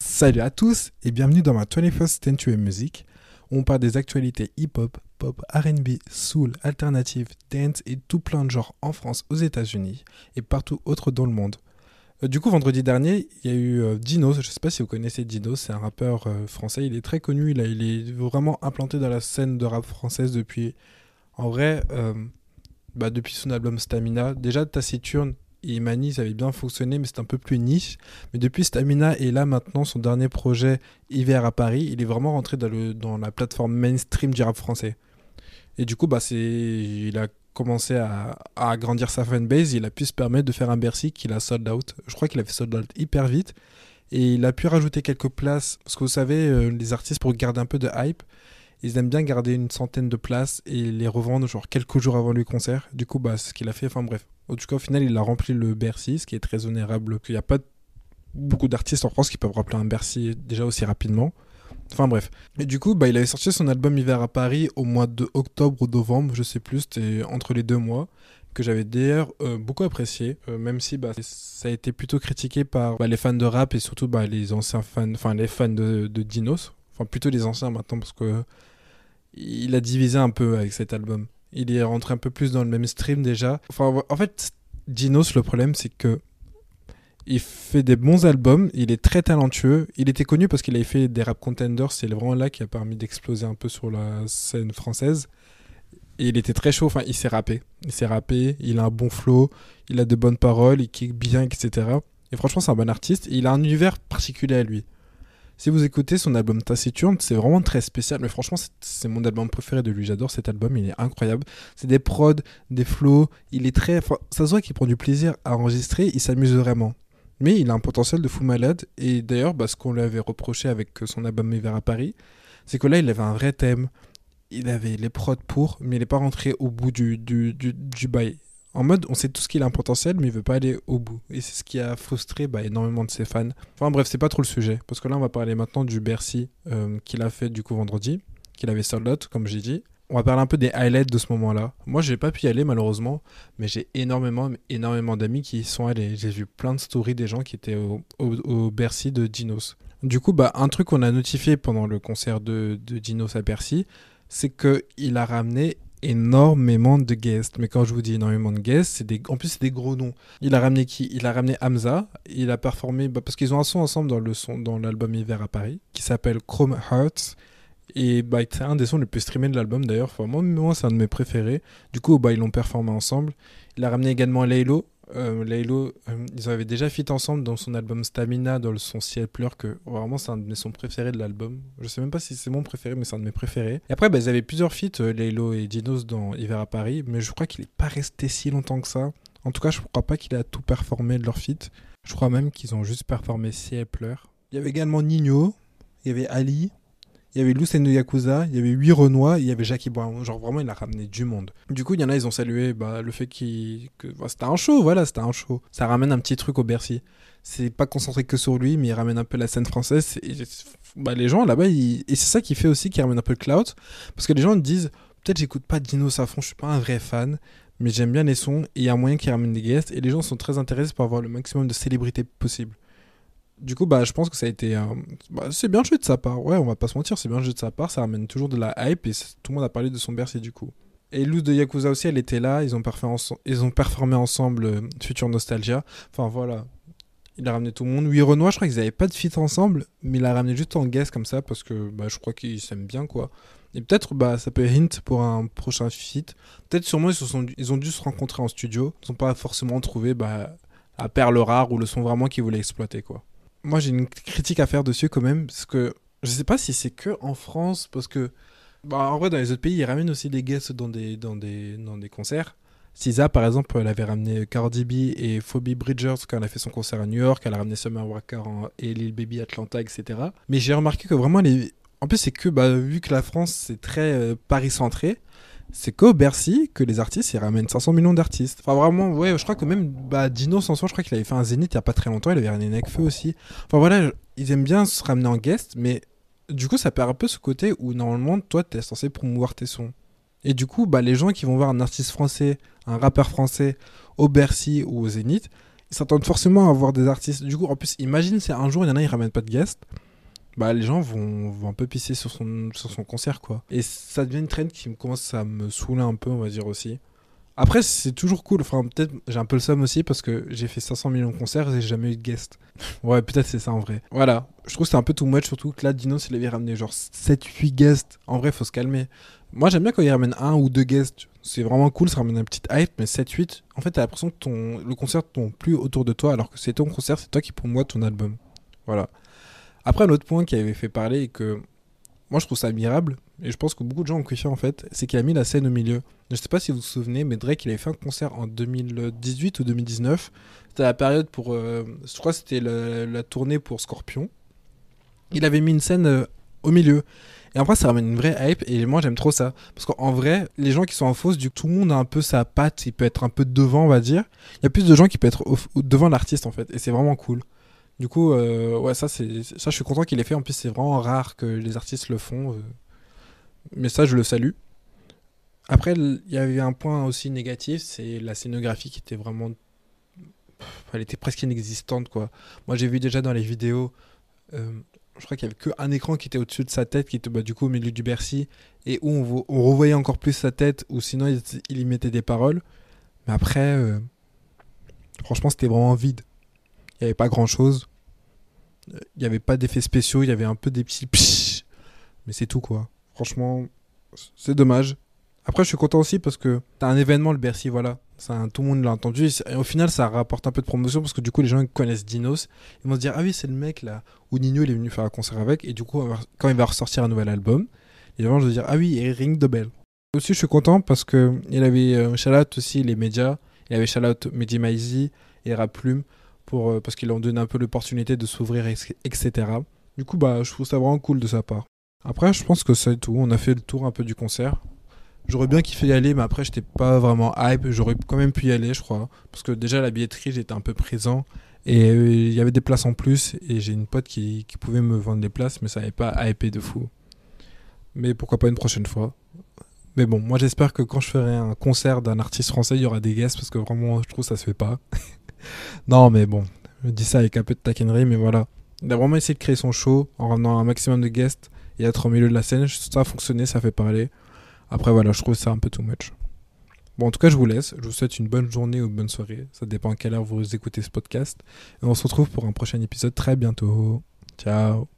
Salut à tous et bienvenue dans ma 21st Century Music où on parle des actualités hip-hop, pop, RB, soul, alternative, dance et tout plein de genres en France, aux États-Unis et partout autre dans le monde. Euh, du coup, vendredi dernier, il y a eu euh, Dinos. Je sais pas si vous connaissez Dinos, c'est un rappeur euh, français. Il est très connu, il, est vraiment implanté dans la scène de rap française depuis. En vrai, euh, bah, depuis son album Stamina. Déjà, Taciturne et Mani, ça avait bien fonctionné, mais c'est un peu plus niche. Mais depuis Stamina et là maintenant, son dernier projet Hiver à Paris, il est vraiment rentré dans, la plateforme mainstream du rap français. Et du coup, bah, il a commencé à, à agrandir sa fanbase. Il a pu se permettre de faire un Bercy qu'il a sold out. Je crois qu'il a fait sold out hyper vite. Et il a pu rajouter quelques places. Parce que vous savez, euh, les artistes, pour garder un peu de hype, ils aiment bien garder une centaine de places et les revendre genre quelques jours avant le concert. Du coup, bah, ce qu'il a fait. Enfin bref. En tout cas, au final, il a rempli le Bercy, ce qui est très honorable. Il n'y a pas beaucoup d'artistes en France qui peuvent remplir un Bercy déjà aussi rapidement. Enfin bref. Et du coup, bah, il avait sorti son album Hiver à Paris au mois de octobre ou novembre, je sais plus, c'était entre les deux mois, que j'avais d'ailleurs euh, beaucoup apprécié, euh, même si bah, ça a été plutôt critiqué par bah, les fans de rap et surtout bah, les anciens fans, enfin les fans de Dinos, enfin plutôt les anciens maintenant parce que il a divisé un peu avec cet album. Il est rentré un peu plus dans le même stream déjà. Enfin, en fait, Dinos, le problème, c'est que il fait des bons albums, il est très talentueux. Il était connu parce qu'il avait fait des rap contenders, c'est vraiment là qui a permis d'exploser un peu sur la scène française. Et il était très chaud, enfin il s'est rappé. Il s'est rappé, il a un bon flow, il a de bonnes paroles, il kick bien, etc. Et franchement c'est un bon artiste, il a un univers particulier à lui. Si vous écoutez son album Taciturne, c'est vraiment très spécial, mais franchement c'est- mon album préféré de lui, j'adore cet album, il est incroyable. C'est des prods, des flows, il est très... enfin, ça se voit qu'il prend du plaisir à enregistrer, il s'amuse vraiment. Mais il a un potentiel de fou malade. Et d'ailleurs, bah, ce qu'on lui avait reproché avec euh, son album Hiver à Paris, c'est que là, il avait un vrai thème. Il avait les prods pour, mais il n'est pas rentré au bout du, du, du, du bail. En mode, on sait tous qu'il a un potentiel, mais il veut pas aller au bout. Et c'est ce qui a frustré bah, énormément de ses fans. Enfin bref, c'est pas trop le sujet. Parce que là, on va parler maintenant du Bercy euh, qu'il a fait du coup vendredi, qu'il avait sold out, comme j'ai dit. On va parler un peu des highlights de ce moment-là. Moi, j'ai pas pu y aller malheureusement, mais j'ai énormément, énormément d'amis qui sont allés. J'ai vu plein de stories des gens qui étaient au, Bercy de Dinos. Du coup, bah, un truc qu'on a notifié pendant le concert de Dinos à Bercy, c'est qu'il a ramené énormément de guests. Mais quand je vous dis énormément de guests, c'est des... en plus c'est des gros noms. Il a ramené qui? Il a ramené Hamza. Il a performé bah, parce qu'ils ont un son ensemble dans le son dans l'album Hiver à Paris qui s'appelle Chrome Hearts. Et bah, c'est un des sons les plus streamés de l'album d'ailleurs. Enfin, moi, c'est un de mes préférés. Du coup, bah, ils l'ont performé ensemble. Il a ramené également Laylo. Euh, Laylo, euh, ils avaient déjà fit ensemble dans son album Stamina, dans le son Ciel pleure, que vraiment c'est un de mes sons préférés de l'album. Je sais même pas si c'est mon préféré, mais c'est un de mes préférés. Et après, bah, ils avaient plusieurs feats, euh, Laylo et Dinos, dans Hiver à Paris, mais je crois qu'il est pas resté si longtemps que ça. En tout cas, je crois pas qu'il a tout performé de leur feat. Je crois même qu'ils ont juste performé Ciel pleure. Il y avait également Nino, il y avait Ali, il y avait Lucien de Yakuza, il y avait 8 Renois, il y avait Jackie Brown. Genre vraiment, il a ramené du monde. Du coup, il y en a, ils ont salué bah, le fait que bah, c'était un show, voilà, c'était un show. Ça ramène un petit truc au Bercy. C'est pas concentré que sur lui, mais il ramène un peu la scène française. Et, bah, les gens là-bas, et c'est ça qui fait aussi qu'il ramène un peu le clout. Parce que les gens disent peut-être j'écoute pas Dinos à fond, je suis pas un vrai fan, mais j'aime bien les sons et il y a moyen qu'il ramène des guests. Et les gens sont très intéressés pour avoir le maximum de célébrités possible. Du coup, bah, je pense que ça a été. euh, bah, c'est bien joué de sa part. Ouais, on va pas se mentir, c'est bien joué de sa part. Ça ramène toujours de la hype et tout le monde a parlé de son Bercy du coup. Et Luz de Yakuza aussi, elle était là. Ils ont, ils ont performé ensemble euh, Future Nostalgia. Enfin voilà. Il a ramené tout le monde. Oui, Renoir, je crois qu'ils avaient pas de feat ensemble, mais il a ramené juste en guest comme ça parce que bah, je crois qu'ils s'aiment bien quoi. Et peut-être bah, ça peut hint pour un prochain feat. Peut-être sûrement ils, se sont, ils ont dû se rencontrer en studio. Ils n'ont pas forcément trouvé bah, la perle rare ou le son vraiment qu'ils voulaient exploiter quoi moi j'ai une critique à faire dessus quand même parce que je sais pas si c'est que en France parce que bah, en vrai dans les autres pays ils ramènent aussi des guests dans des dans des dans des concerts. Sisa par exemple elle avait ramené Cardi B et Phoebe Bridgers quand elle a fait son concert à New York elle a ramené Summer Walker et Lil Baby Atlanta etc mais j'ai remarqué que vraiment les en plus c'est que bah, vu que la France c'est très euh, Paris centré c'est qu'au Bercy que les artistes ils ramènent 500 millions d'artistes. Enfin vraiment, ouais, je crois que même bah, Dino Sanson, je crois qu'il avait fait un Zénith il y a pas très longtemps, il avait ramené Nekfeu aussi. Enfin voilà, ils aiment bien se ramener en guest, mais du coup ça perd un peu ce côté où normalement toi t'es censé promouvoir tes sons. Et du coup, bah, les gens qui vont voir un artiste français, un rappeur français au Bercy ou au Zénith, ils s'attendent forcément à voir des artistes. Du coup, en plus, imagine, c'est un jour, il y en a, ils ramènent pas de guest. Bah, les gens vont, vont un peu pisser sur son, sur son concert, quoi. Et ça devient une trend qui me commence à me saouler un peu, on va dire aussi. Après, c'est toujours cool. Enfin, peut-être j'ai un peu le somme aussi parce que j'ai fait 500 millions de concerts et j'ai jamais eu de guest. ouais, peut-être c'est ça en vrai. Voilà. Je trouve que c'est un peu too much, surtout que là, Dinos, il avait ramené genre 7-8 guests. En vrai, faut se calmer. Moi, j'aime bien quand il ramène un ou deux guests. C'est vraiment cool, ça ramène une petite hype, mais 7-8, en fait, t'as l'impression que le concert tombe plus autour de toi alors que c'est ton concert, c'est toi qui moi ton album. Voilà. Après, un autre point qui avait fait parler et que moi je trouve ça admirable, et je pense que beaucoup de gens ont kiffé en fait, c'est qu'il a mis la scène au milieu. Je sais pas si vous vous souvenez, mais Drake il avait fait un concert en 2018 ou 2019. C'était la période pour. Euh, je crois que c'était la, tournée pour Scorpion. Il avait mis une scène euh, au milieu. Et après, ça ramène une vraie hype. Et moi, j'aime trop ça. Parce qu'en vrai, les gens qui sont en fausse, du coup, tout le monde a un peu sa patte. Il peut être un peu devant, on va dire. Il y a plus de gens qui peuvent être devant l'artiste, en fait. Et c'est vraiment cool. Du coup, euh, ouais, ça, c'est, ça, je suis content qu'il ait fait. En plus, c'est vraiment rare que les artistes le font. Mais ça, je le salue. Après, il y avait un point aussi négatif, c'est la scénographie qui était vraiment. Elle était presque inexistante, quoi. Moi, j'ai vu déjà dans les vidéos, euh, je crois qu'il y avait qu'un écran qui était au-dessus de sa tête, qui était bah, du coup au milieu du Bercy, et où on, on revoyait encore plus sa tête, ou sinon il, y mettait des paroles. Mais après, euh, franchement, c'était vraiment vide. Il n'y avait pas grand-chose. Il n'y avait pas d'effets spéciaux, il y avait un peu des petits psh, mais c'est tout, quoi. Franchement, c'est dommage. Après, je suis content aussi parce que t'as un événement, le Bercy, voilà. Ça, tout le monde l'a entendu. Et au final, ça rapporte un peu de promotion parce que du coup, les gens connaissent Dinos. Ils vont se dire Ah oui, c'est le mec là où Nino est venu faire un concert avec. Et du coup, quand il va ressortir un nouvel album, les gens vont se dire Ah oui, et Ring the Bell. Aussi, je suis content parce que il avait euh, aussi les médias. Il avait shout out Mehdi Maizi et Raplume pour, euh, parce qu'ils ont donné un peu l'opportunité de s'ouvrir, etc. Du coup, bah, je trouve ça vraiment cool de sa part. Après, je pense que c'est tout. On a fait le tour un peu du concert. J'aurais bien kiffé y aller, mais après, j'étais pas vraiment hype. J'aurais quand même pu y aller, je crois. Parce que déjà, la billetterie, j'étais un peu présent. Et euh, il y avait des places en plus. Et j'ai une pote qui, qui, pouvait me vendre des places, mais ça n'avait pas hypé de fou. Mais pourquoi pas une prochaine fois. Mais bon, moi, j'espère que quand je ferai un concert d'un artiste français, il y aura des guests. Parce que vraiment, je trouve ça se fait pas. non, mais bon, je dis ça avec un peu de taquinerie, mais voilà. Il a vraiment essayé de créer son show en ramenant un maximum de guests et être au milieu de la scène. Ça a fonctionné, ça fait parler. Après, voilà, je trouve ça un peu too much. Bon, en tout cas, je vous laisse. Je vous souhaite une bonne journée ou une bonne soirée. Ça dépend à quelle heure vous écoutez ce podcast. Et on se retrouve pour un prochain épisode très bientôt. Ciao